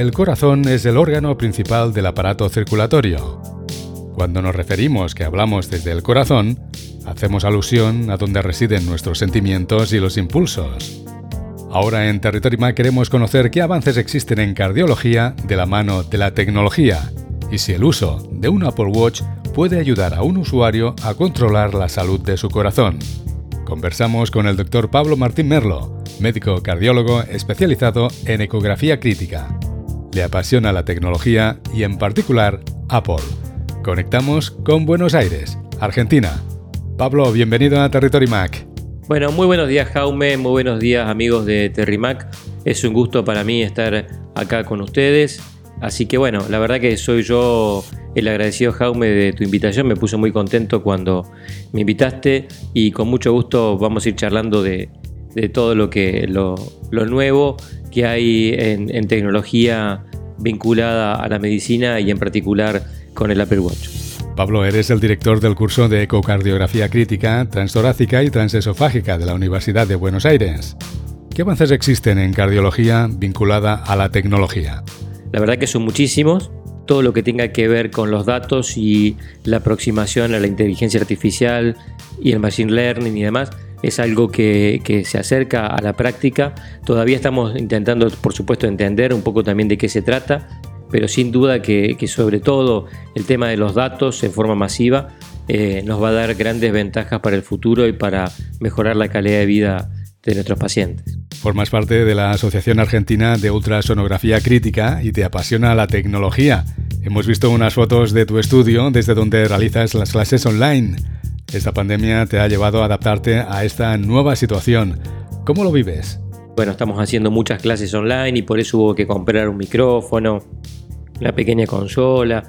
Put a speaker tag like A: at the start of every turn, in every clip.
A: el corazón es el órgano principal del aparato circulatorio. Cuando nos referimos que hablamos desde el corazón, hacemos alusión a donde residen nuestros sentimientos y los impulsos. Ahora en Territory queremos conocer qué avances existen en cardiología de la mano de la tecnología y si el uso de un Apple Watch puede ayudar a un usuario a controlar la salud de su corazón. Conversamos con el doctor Pablo Martín Merlo, médico cardiólogo especializado en ecografía crítica. Le apasiona la tecnología y en particular Apple. Conectamos con Buenos Aires, Argentina. Pablo, bienvenido a Territory Mac.
B: Bueno, muy buenos días Jaume, muy buenos días amigos de Terrimac. Es un gusto para mí estar acá con ustedes. Así que bueno, la verdad que soy yo el agradecido Jaume de tu invitación. Me puse muy contento cuando me invitaste y con mucho gusto vamos a ir charlando de, todo lo, que, lo, nuevo que hay en, en tecnología vinculada a la medicina y en particular con el Apple Watch.
A: Pablo, eres el director del curso de ecocardiografía crítica, transtorácica y transesofágica de la Universidad de Buenos Aires. ¿Qué avances existen en cardiología vinculada a la tecnología?
B: La verdad que son muchísimos. Todo lo que tenga que ver con los datos y la aproximación a la inteligencia artificial y el machine learning y demás es algo que, que, se acerca a la práctica. Todavía estamos intentando, por supuesto, entender un poco también de qué se trata pero sin duda que, sobre todo el tema de los datos en forma masiva eh, nos va a dar grandes ventajas para el futuro y para mejorar la calidad de vida de nuestros pacientes.
A: Formas parte de la Asociación Argentina de Ultrasonografía Crítica y te apasiona la tecnología. Hemos visto unas fotos de tu estudio desde donde realizas las clases online. Esta pandemia te ha llevado a adaptarte a esta nueva situación. ¿Cómo lo vives?
B: Bueno, estamos haciendo muchas clases online y por eso hubo que comprar un micrófono, una pequeña consola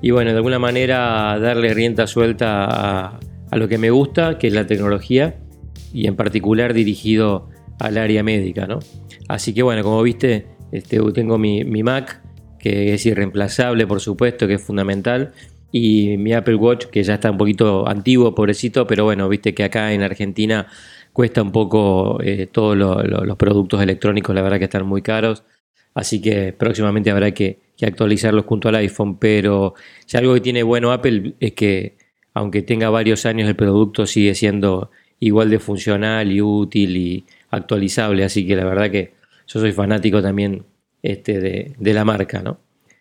B: y bueno, de alguna manera darle rienda suelta a, lo que me gusta, que es la tecnología y en particular dirigido al área médica, ¿no? Así que bueno, como viste, este, tengo mi, mi Mac, que es irreemplazable, por supuesto, que es fundamental, y mi Apple Watch, que ya está un poquito antiguo, pobrecito, pero bueno, viste que acá en Argentina cuesta un poco eh, todos los productos electrónicos, la verdad que están muy caros, así que próximamente habrá que, actualizarlos junto al iPhone, pero si algo que tiene bueno Apple es que aunque tenga varios años el producto sigue siendo igual de funcional y útil y actualizable, así que la verdad que yo soy fanático también este, de la marca, ¿no?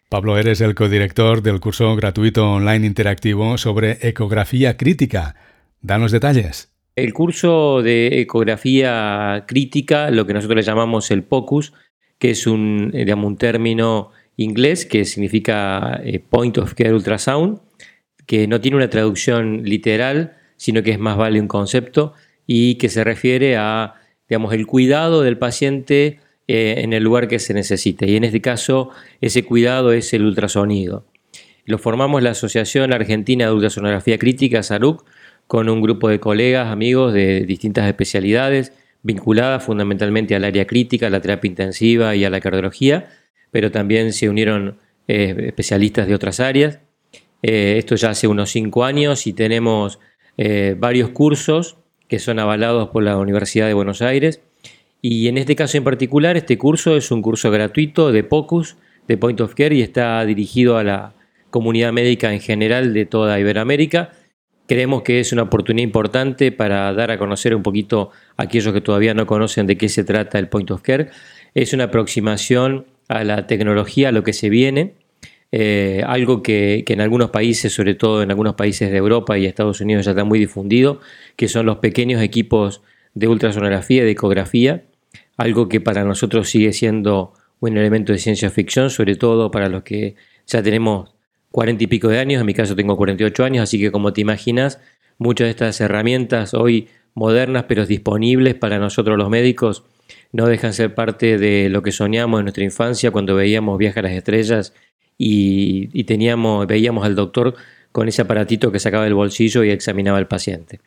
A: Pablo, eres el codirector del curso gratuito online interactivo sobre ecografía crítica. Danos detalles.
B: El curso de ecografía crítica, lo que nosotros le llamamos el POCUS, que es un, digamos, un término inglés que significa eh, Point of Care Ultrasound, que no tiene una traducción literal, sino que es más vale un concepto y que se refiere a digamos, el cuidado del paciente eh, en el lugar que se necesite. Y en este caso, ese cuidado es el ultrasonido. Lo formamos la Asociación Argentina de Ultrasonografía Crítica, SARUC, con un grupo de colegas, amigos de distintas especialidades, vinculadas fundamentalmente al área crítica, a la terapia intensiva y a la cardiología, pero también se unieron eh, especialistas de otras áreas. Eh, esto ya hace unos cinco años y tenemos varios cursos que son avalados por la Universidad de Buenos Aires. Y en este caso en particular, este curso es un curso gratuito de POCUS, de Point of Care, y está dirigido a la comunidad médica en general de toda Iberoamérica. Creemos que es una oportunidad importante para dar a conocer un poquito a aquellos que todavía no conocen de qué se trata el Point of Care. Es una aproximación a la tecnología, a lo que se viene, eh, algo que, en algunos países, sobre todo en algunos países de Europa y Estados Unidos ya está muy difundido, que son los pequeños equipos de ultrasonografía de ecografía, algo que para nosotros sigue siendo un elemento de ciencia ficción, sobre todo para los que ya tenemos cuarenta y pico de años, en mi caso tengo 48 años, así que como te imaginas, muchas de estas herramientas hoy modernas pero disponibles para nosotros los médicos no dejan ser parte de lo que soñamos en nuestra infancia cuando veíamos Viaje a las Estrellas y, teníamos, veíamos al doctor con ese aparatito que sacaba del bolsillo y examinaba al paciente.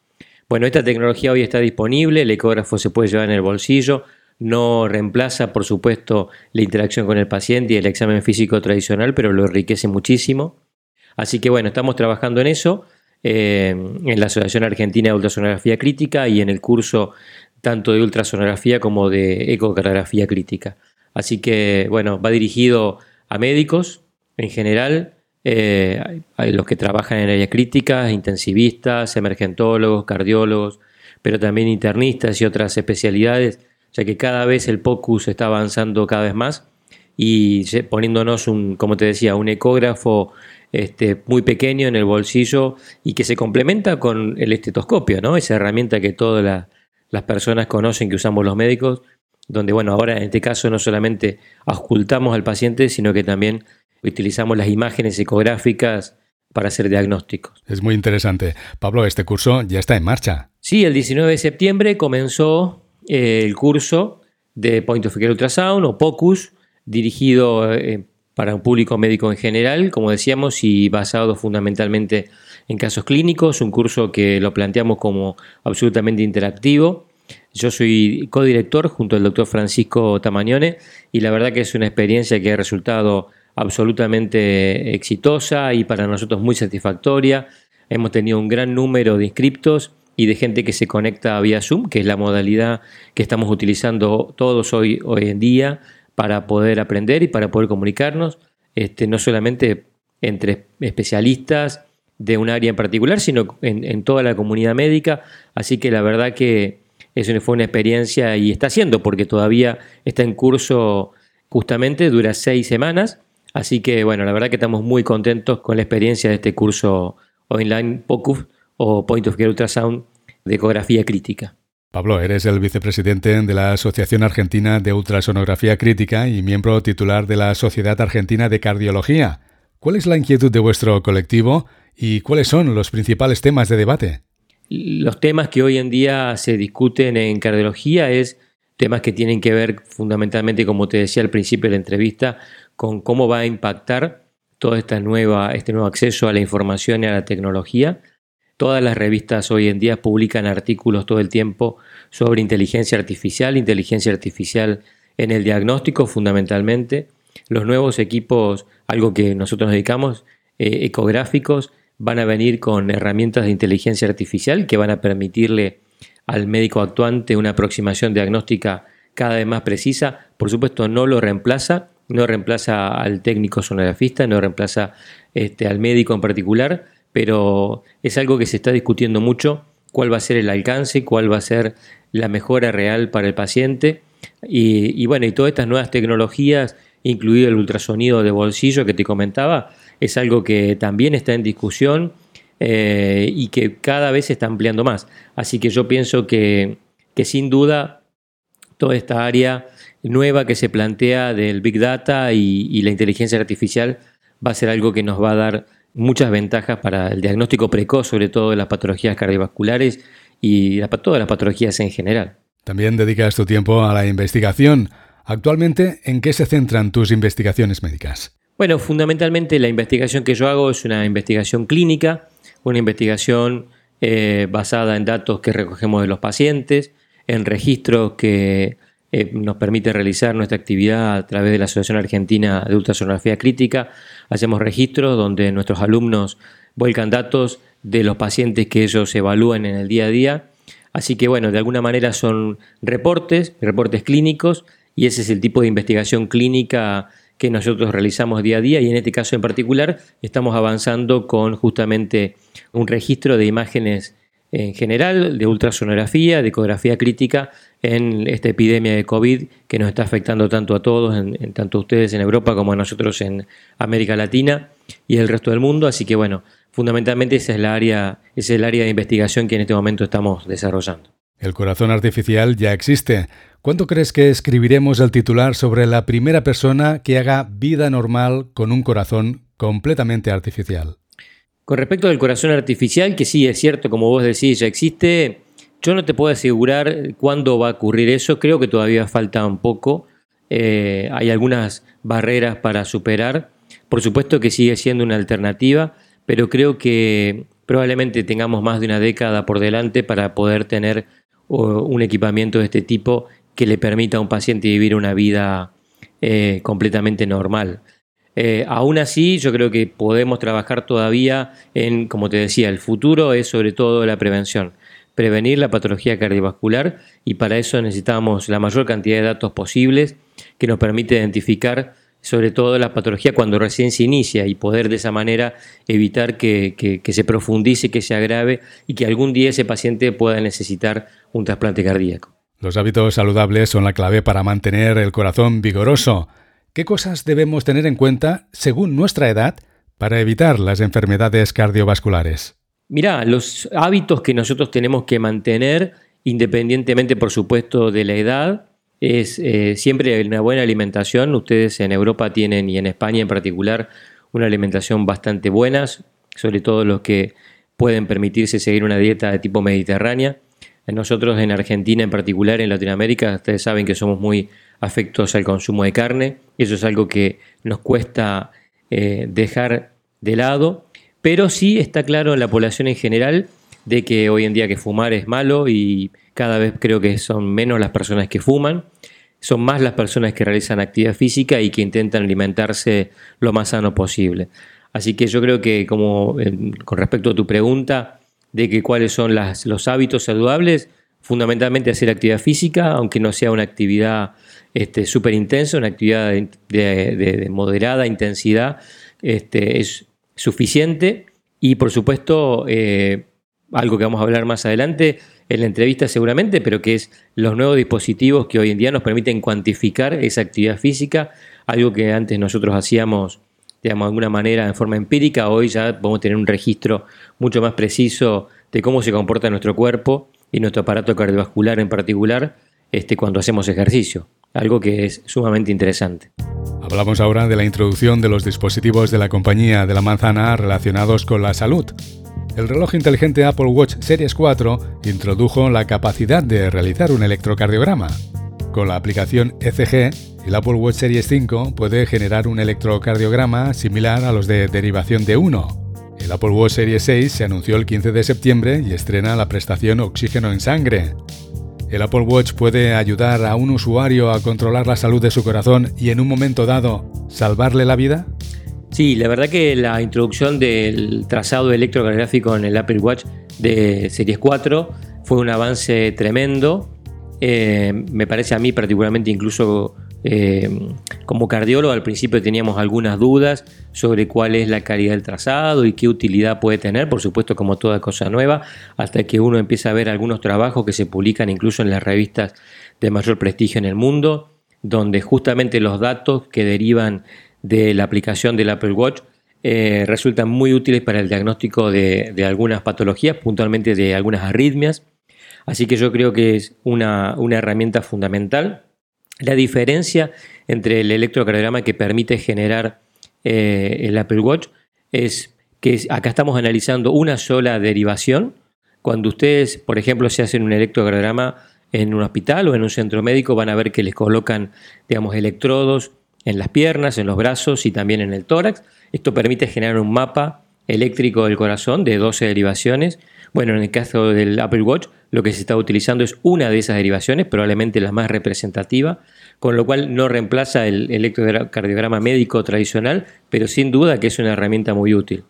B: Bueno, esta tecnología hoy está disponible, el ecógrafo se puede llevar en el bolsillo, no reemplaza, por supuesto, la interacción con el paciente y el examen físico tradicional, pero lo enriquece muchísimo. Así que bueno, estamos trabajando en eso, eh, en la Asociación Argentina de Ultrasonografía Crítica y en el curso tanto de ultrasonografía como de ecocardiografía crítica. Así que, bueno, va dirigido a médicos en general, eh, a los que trabajan en área crítica, intensivistas, emergentólogos, cardiólogos, pero también internistas y otras especialidades, ya que cada vez el POCUS está avanzando cada vez más y poniéndonos un, como te decía, un ecógrafo este, muy pequeño en el bolsillo y que se complementa con el estetoscopio, ¿no? Esa herramienta que todas las personas conocen que usamos los médicos, donde, bueno, ahora en este caso no solamente ocultamos al paciente, sino que también utilizamos las imágenes ecográficas para hacer diagnósticos.
A: Es muy interesante. Pablo, este curso ya está en marcha.
B: Sí, el 19 de septiembre comenzó el curso de Point of Care Ultrasound o POCUS, dirigido eh, para un público médico en general, como decíamos, y basado fundamentalmente en casos clínicos, un curso que lo planteamos como absolutamente interactivo. Yo soy codirector junto al doctor Francisco Tamañone y la verdad que es una experiencia que ha resultado absolutamente exitosa y para nosotros muy satisfactoria. Hemos tenido un gran número de inscriptos y de gente que se conecta vía Zoom, que es la modalidad que estamos utilizando todos hoy, hoy en día para poder aprender y para poder comunicarnos, este, no solamente entre especialistas de un área en particular, sino en, toda la comunidad médica. Así que la verdad que eso fue una experiencia y está siendo, porque todavía está en curso justamente, dura seis semanas. Así que bueno, la verdad que estamos muy contentos con la experiencia de este curso online POCUF o Point of Care Ultrasound de ecografía crítica.
A: Pablo, eres el vicepresidente de la Asociación Argentina de Ultrasonografía Crítica y miembro titular de la Sociedad Argentina de Cardiología. ¿Cuál es la inquietud de vuestro colectivo y cuáles son los principales temas de debate?
B: Los temas que hoy en día se discuten en cardiología es temas que tienen que ver fundamentalmente, como te decía al principio de la entrevista, con cómo va a impactar todo esta nueva, este nuevo acceso a la información y a la tecnología Todas las revistas hoy en día publican artículos todo el tiempo sobre inteligencia artificial, inteligencia artificial en el diagnóstico fundamentalmente. Los nuevos equipos, algo que nosotros nos dedicamos, eh, ecográficos, van a venir con herramientas de inteligencia artificial que van a permitirle al médico actuante una aproximación diagnóstica cada vez más precisa. Por supuesto, no lo reemplaza, no reemplaza al técnico sonografista, no reemplaza este, al médico en particular, pero es algo que se está discutiendo mucho, cuál va a ser el alcance, cuál va a ser la mejora real para el paciente. Y, bueno, y todas estas nuevas tecnologías, incluido el ultrasonido de bolsillo que te comentaba, es algo que también está en discusión eh, y que cada vez se está ampliando más. Así que yo pienso que, sin duda toda esta área nueva que se plantea del Big Data y la inteligencia artificial va a ser algo que nos va a dar muchas ventajas para el diagnóstico precoz, sobre todo de las patologías cardiovasculares y todas las patologías en general.
A: También dedicas tu tiempo a la investigación. Actualmente, ¿en qué se centran tus investigaciones médicas?
B: Bueno, fundamentalmente la investigación que yo hago es una investigación clínica, una investigación eh, basada en datos que recogemos de los pacientes, en registros que eh, nos permite realizar nuestra actividad a través de la Asociación Argentina de Ultrasonografía Crítica. Hacemos registros donde nuestros alumnos vuelcan datos de los pacientes que ellos evalúan en el día a día. Así que bueno, de alguna manera son reportes, reportes clínicos, y ese es el tipo de investigación clínica que nosotros realizamos día a día y en este caso en particular estamos avanzando con justamente un registro de imágenes en general, de ultrasonografía, de ecografía crítica en esta epidemia de COVID que nos está afectando tanto a todos, en, tanto a ustedes en Europa como a nosotros en América Latina y el resto del mundo. Así que bueno, fundamentalmente esa es, la área, es el área de investigación que en este momento estamos desarrollando.
A: El corazón artificial ya existe. ¿Cuánto crees que escribiremos el titular sobre la primera persona que haga vida normal con un corazón completamente artificial?
B: Con respecto al corazón artificial, que sí es cierto, como vos decís, ya existe, yo no te puedo asegurar cuándo va a ocurrir eso, creo que todavía falta un poco, eh, hay algunas barreras para superar, por supuesto que sigue siendo una alternativa, pero creo que probablemente tengamos más de una década por delante para poder tener un equipamiento de este tipo que le permita a un paciente vivir una vida eh, completamente normal. Eh, aún así, yo creo que podemos trabajar todavía en, como te decía, el futuro es sobre todo la prevención. Prevenir la patología cardiovascular y para eso necesitamos la mayor cantidad de datos posibles que nos permite identificar sobre todo la patología cuando recién se inicia y poder de esa manera evitar que, se profundice, que se agrave y que algún día ese paciente pueda necesitar un trasplante cardíaco.
A: Los hábitos saludables son la clave para mantener el corazón vigoroso. ¿Qué cosas debemos tener en cuenta según nuestra edad para evitar las enfermedades cardiovasculares?
B: Mira, los hábitos que nosotros tenemos que mantener, independientemente por supuesto de la edad, es eh, siempre una buena alimentación. Ustedes en Europa tienen y en España en particular una alimentación bastante buena, sobre todo los que pueden permitirse seguir una dieta de tipo mediterránea. Nosotros en Argentina en particular, en Latinoamérica, ustedes saben que somos muy afectos al consumo de carne. Eso es algo que nos cuesta eh, dejar de lado, pero sí está claro en la población en general de que hoy en día que fumar es malo y cada vez creo que son menos las personas que fuman, son más las personas que realizan actividad física y que intentan alimentarse lo más sano posible. Así que yo creo que como con respecto a tu pregunta de que cuáles son los hábitos saludables, fundamentalmente hacer actividad física, aunque no sea una actividad súper este, intensa, una actividad de, moderada intensidad, este, es suficiente. Y por supuesto, eh, algo que vamos a hablar más adelante en la entrevista seguramente, pero que es los nuevos dispositivos que hoy en día nos permiten cuantificar esa actividad física, algo que antes nosotros hacíamos, digamos, de alguna manera en forma empírica, hoy ya podemos tener un registro mucho más preciso de cómo se comporta nuestro cuerpo y nuestro aparato cardiovascular en particular este, cuando hacemos ejercicio, algo que es sumamente interesante.
A: Hablamos ahora de la introducción de los dispositivos de la compañía de la manzana relacionados con la salud. El reloj inteligente Apple Watch Series 4 introdujo la capacidad de realizar un electrocardiograma. Con la aplicación ECG, el Apple Watch Series 5 puede generar un electrocardiograma similar a los de derivación de 1. El Apple Watch Series 6 se anunció el 15 de septiembre y estrena la prestación Oxígeno en Sangre. El Apple Watch puede ayudar a un usuario a controlar la salud de su corazón y en un momento dado salvarle la vida?
B: Sí, la verdad que la introducción del trazado electrocardiográfico en el Apple Watch de Series 4 fue un avance tremendo. Eh, me parece a mí particularmente incluso eh, como cardiólogo al principio teníamos algunas dudas sobre cuál es la calidad del trazado y qué utilidad puede tener, por supuesto como toda cosa nueva, hasta que uno empieza a ver algunos trabajos que se publican incluso en las revistas de mayor prestigio en el mundo, donde justamente los datos que derivan de la aplicación del Apple Watch eh, resultan muy útiles para el diagnóstico de, algunas patologías, puntualmente de algunas arritmias. Así que yo creo que es una, herramienta fundamental. La diferencia entre el electrocardiograma que permite generar eh, el Apple Watch es que acá estamos analizando una sola derivación. Cuando ustedes, por ejemplo, se hacen un electrocardiograma en un hospital o en un centro médico, van a ver que les colocan, digamos, electrodos en las piernas, en los brazos y también en el tórax. Esto permite generar un mapa eléctrico del corazón de 12 derivaciones. Bueno, en el caso del Apple Watch, lo que se está utilizando es una de esas derivaciones, probablemente la más representativa, con lo cual no reemplaza el electrocardiograma médico tradicional, pero sin duda que es una herramienta muy útil.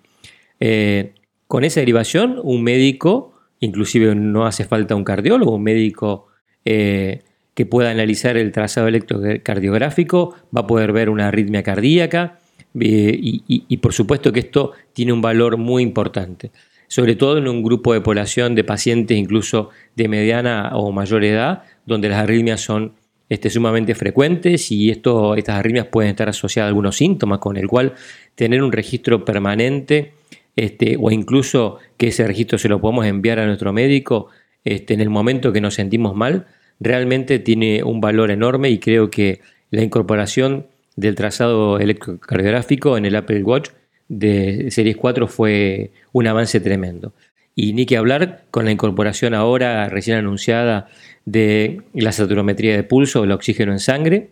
B: Eh, con esa derivación, un médico, inclusive no hace falta un cardiólogo, un médico eh, que pueda analizar el trazado electrocardiográfico, va a poder ver una arritmia cardíaca eh, y, por supuesto que esto tiene un valor muy importante, sobre todo en un grupo de población de pacientes incluso de mediana o mayor edad, donde las arritmias son este, sumamente frecuentes y esto, estas arritmias pueden estar asociadas a algunos síntomas, con el cual tener un registro permanente este, o incluso que ese registro se lo podemos enviar a nuestro médico este, en el momento que nos sentimos mal, realmente tiene un valor enorme y creo que la incorporación del trazado electrocardiográfico en el Apple Watch de Series 4 fue un avance tremendo. Y ni que hablar con la incorporación ahora recién anunciada de la saturometría de pulso, el oxígeno en sangre,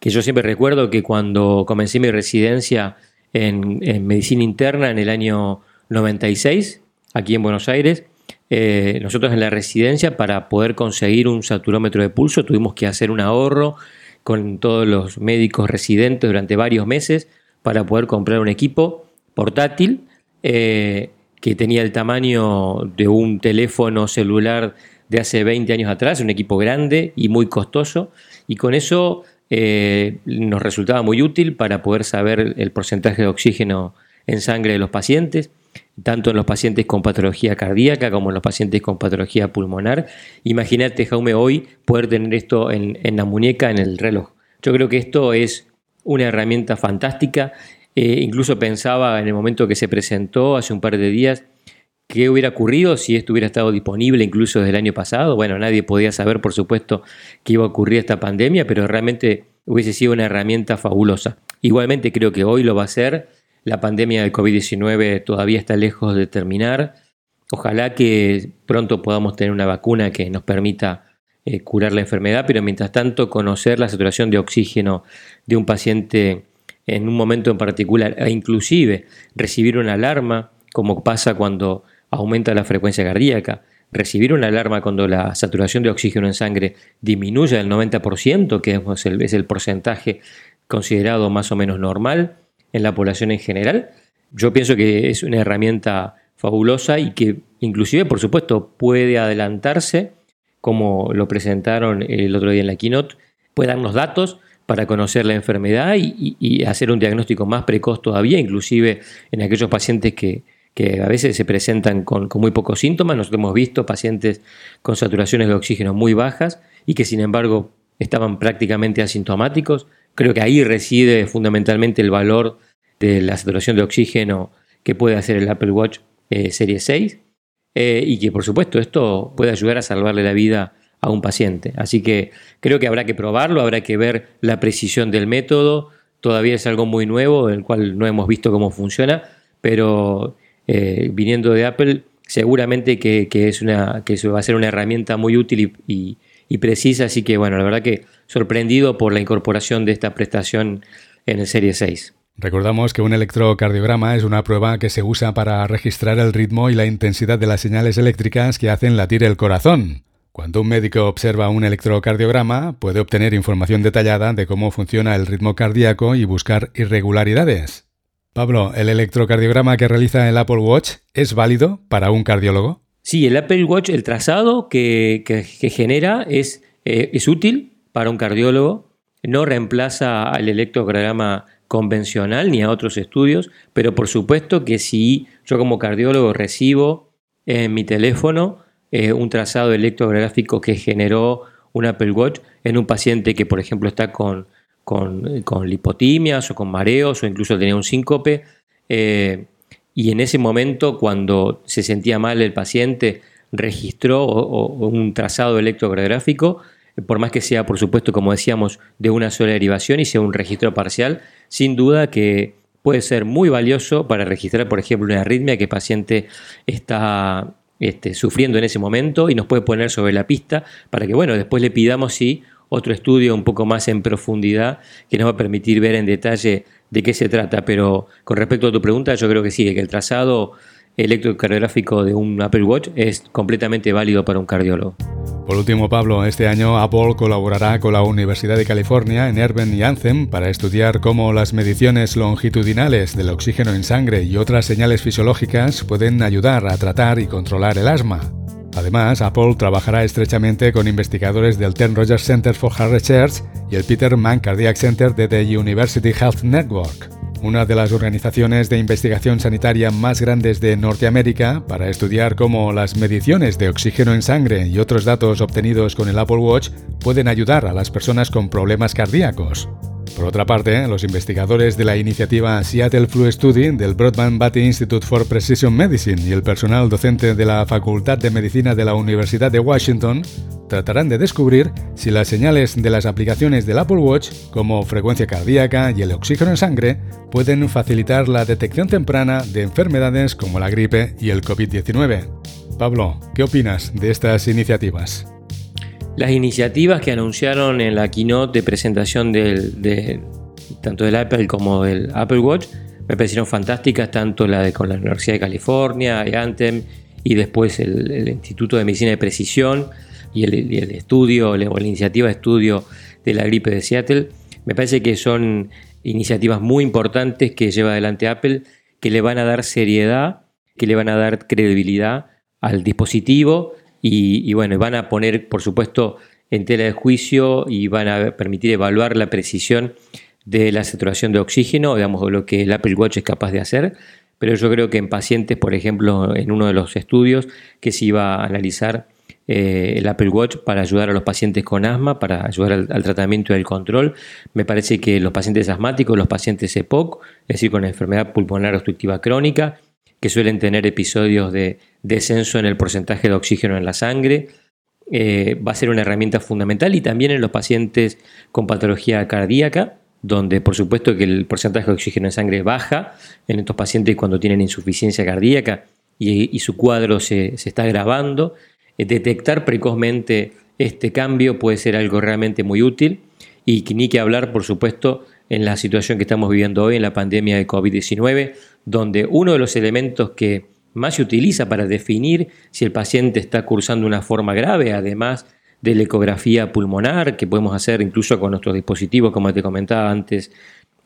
B: que yo siempre recuerdo que cuando comencé mi residencia en, medicina interna en el año 96, aquí en Buenos Aires, eh, nosotros en la residencia, para poder conseguir un saturómetro de pulso, tuvimos que hacer un ahorro con todos los médicos residentes durante varios meses para poder comprar un equipo portátil eh, que tenía el tamaño de un teléfono celular de hace 20 años atrás, un equipo grande y muy costoso. Y con eso eh, nos resultaba muy útil para poder saber el porcentaje de oxígeno en sangre de los pacientes, tanto en los pacientes con patología cardíaca como en los pacientes con patología pulmonar. Imagínate, Jaume, hoy poder tener esto en, la muñeca, en el reloj. Yo creo que esto es una herramienta fantástica. Eh, incluso pensaba en el momento que se presentó hace un par de días, ¿Qué hubiera ocurrido si esto hubiera estado disponible incluso desde el año pasado? Bueno, nadie podía saber, por supuesto, que iba a ocurrir esta pandemia, pero realmente hubiese sido una herramienta fabulosa. Igualmente creo que hoy lo va a ser. La pandemia del COVID-19 todavía está lejos de terminar. Ojalá que pronto podamos tener una vacuna que nos permita eh, curar la enfermedad, pero mientras tanto conocer la saturación de oxígeno de un paciente en un momento en particular e inclusive recibir una alarma, como pasa cuando aumenta la frecuencia cardíaca, recibir una alarma cuando la saturación de oxígeno en sangre disminuye del 90%, que es el, es el porcentaje considerado más o menos normal en la población en general, yo pienso que es una herramienta fabulosa y que inclusive, por supuesto, puede adelantarse, como lo presentaron el otro día en la keynote, puede darnos datos para conocer la enfermedad y, hacer un diagnóstico más precoz todavía, inclusive en aquellos pacientes que, que a veces se presentan con, muy pocos síntomas. Nosotros hemos visto pacientes con saturaciones de oxígeno muy bajas y que sin embargo estaban prácticamente asintomáticos. Creo que ahí reside fundamentalmente el valor de la saturación de oxígeno que puede hacer el Apple Watch eh, Serie 6 eh, y que por supuesto esto puede ayudar a salvarle la vida a un paciente. Así que creo que habrá que probarlo, habrá que ver la precisión del método. Todavía es algo muy nuevo, el cual no hemos visto cómo funciona, pero eh, viniendo de Apple, seguramente que, es una, que va a ser una herramienta muy útil y, precisa. Así que, bueno, la verdad que sorprendido por la incorporación de esta prestación en el Serie 6.
A: Recordamos que un electrocardiograma es una prueba que se usa para registrar el ritmo y la intensidad de las señales eléctricas que hacen latir el corazón. Cuando un médico observa un electrocardiograma, puede obtener información detallada de cómo funciona el ritmo cardíaco y buscar irregularidades. Pablo, ¿el electrocardiograma que realiza el Apple Watch es válido para un cardiólogo?
B: Sí, el Apple Watch, el trazado que, genera es, eh, es útil para un cardiólogo, no reemplaza al electrocardiograma convencional ni a otros estudios, pero por supuesto que si yo como cardiólogo recibo en mi teléfono eh, un trazado electrográfico que generó un Apple Watch en un paciente que por ejemplo está con con, con lipotimias o con mareos o incluso tenía un síncope. Eh, y en ese momento, cuando se sentía mal el paciente, registró un trazado electrocardiográfico, por más que sea, por supuesto, como decíamos, de una sola derivación y sea un registro parcial, sin duda que puede ser muy valioso para registrar, por ejemplo, una arritmia que el paciente está este, sufriendo en ese momento y nos puede poner sobre la pista para que, bueno, después le pidamos si otro estudio un poco más en profundidad que nos va a permitir ver en detalle de qué se trata. Pero con respecto a tu pregunta, yo creo que sí, que el trazado electrocardiográfico de un Apple Watch es completamente válido para un cardiólogo.
A: Por último, Pablo, este año Apple colaborará con la Universidad de California en Erben y Anthem para estudiar cómo las mediciones longitudinales del oxígeno en sangre y otras señales fisiológicas pueden ayudar a tratar y controlar el asma. Además, Apple trabajará estrechamente con investigadores del Ten Rogers Center for Heart Research y el Peter Mann Cardiac Center de The University Health Network, una de las organizaciones de investigación sanitaria más grandes de Norteamérica, para estudiar cómo las mediciones de oxígeno en sangre y otros datos obtenidos con el Apple Watch pueden ayudar a las personas con problemas cardíacos. Por otra parte, los investigadores de la iniciativa Seattle Flu Study del Broadband Batty Institute for Precision Medicine y el personal docente de la Facultad de Medicina de la Universidad de Washington tratarán de descubrir si las señales de las aplicaciones del Apple Watch, como frecuencia cardíaca y el oxígeno en sangre, pueden facilitar la detección temprana de enfermedades como la gripe y el COVID-19. Pablo, ¿qué opinas de estas iniciativas?
B: Las iniciativas que anunciaron en la keynote de presentación de, tanto del Apple como del Apple Watch me parecieron fantásticas, tanto la de con la Universidad de California, Anthem, y después el, Instituto de Medicina de Precisión y el, estudio o la iniciativa de estudio de la gripe de Seattle. Me parece que son iniciativas muy importantes que lleva adelante Apple, que le van a dar seriedad, que le van a dar credibilidad al dispositivo y, bueno, van a poner, por supuesto, en tela de juicio y van a permitir evaluar la precisión de la saturación de oxígeno, digamos, lo que el Apple Watch es capaz de hacer. Pero yo creo que en pacientes, por ejemplo, en uno de los estudios que se iba a analizar eh, el Apple Watch para ayudar a los pacientes con asma, para ayudar al, tratamiento y al control. Me parece que los pacientes asmáticos, los pacientes EPOC, es decir, con enfermedad pulmonar obstructiva crónica, que suelen tener episodios de descenso en el porcentaje de oxígeno en la sangre, eh, va a ser una herramienta fundamental y también en los pacientes con patología cardíaca, donde por supuesto que el porcentaje de oxígeno en sangre baja en estos pacientes cuando tienen insuficiencia cardíaca y, su cuadro se, se está agravando. Eh, detectar precozmente este cambio puede ser algo realmente muy útil y ni que hablar, por supuesto, en la situación que estamos viviendo hoy en la pandemia de COVID-19, donde uno de los elementos que más se utiliza para definir si el paciente está cursando una forma grave, además de la ecografía pulmonar, que podemos hacer incluso con nuestros dispositivos, como te comentaba antes,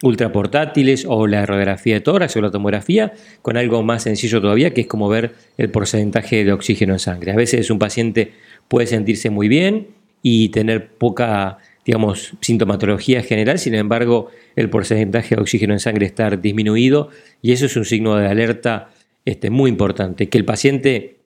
B: ultraportátiles o la radiografía de tórax o la tomografía, con algo más sencillo todavía, que es como ver el porcentaje de oxígeno en sangre. A veces un paciente puede sentirse muy bien y tener poca, digamos, sintomatología general, sin embargo, el porcentaje de oxígeno en sangre está disminuido y eso es un signo de alerta este, muy importante. Que el paciente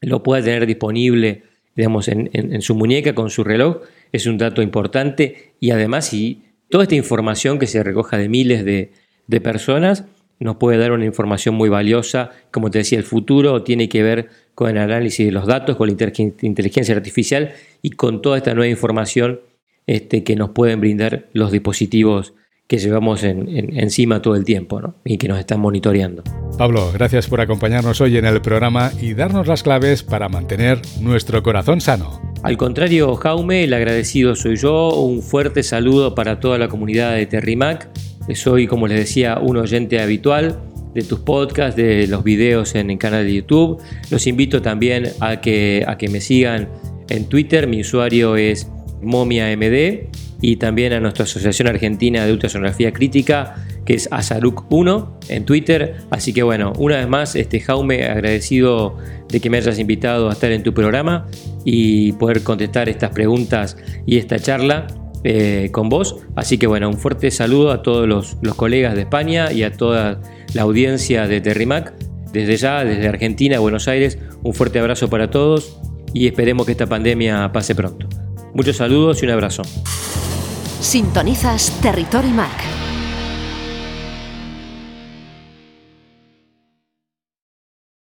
B: lo pueda tener disponible, digamos, en, en su muñeca con su reloj es un dato importante y además si Toda esta información que se recoja de miles de, personas nos puede dar una información muy valiosa. Como te decía, el futuro tiene que ver con el análisis de los datos, con la inteligencia artificial y con toda esta nueva información este, que nos pueden brindar los dispositivos que llevamos encima todo el tiempo y que nos están monitoreando.
A: Pablo, gracias por acompañarnos hoy en el programa y darnos las claves para mantener nuestro corazón sano.
B: Al contrario, Jaume, el agradecido soy yo. Un fuerte saludo para toda la comunidad de Terrimac. Soy, como les decía, un oyente habitual de tus podcasts, de los videos en el canal de YouTube. Los invito también a que, a que me sigan en Twitter. Mi usuario es MomiaMD y también a nuestra Asociación Argentina de Ultrasonografía Crítica, que es Azaruk1 en Twitter. Así que bueno, una vez más, este Jaume, agradecido de que me hayas invitado a estar en tu programa y poder contestar estas preguntas y esta charla eh, con vos. Así que bueno, un fuerte saludo a todos los, los, colegas de España y a toda la audiencia de Terrimac. Desde ya, desde Argentina, Buenos Aires, un fuerte abrazo para todos y esperemos que esta pandemia pase pronto. Muchos saludos y un abrazo.
C: Sintonizas Territory Mac.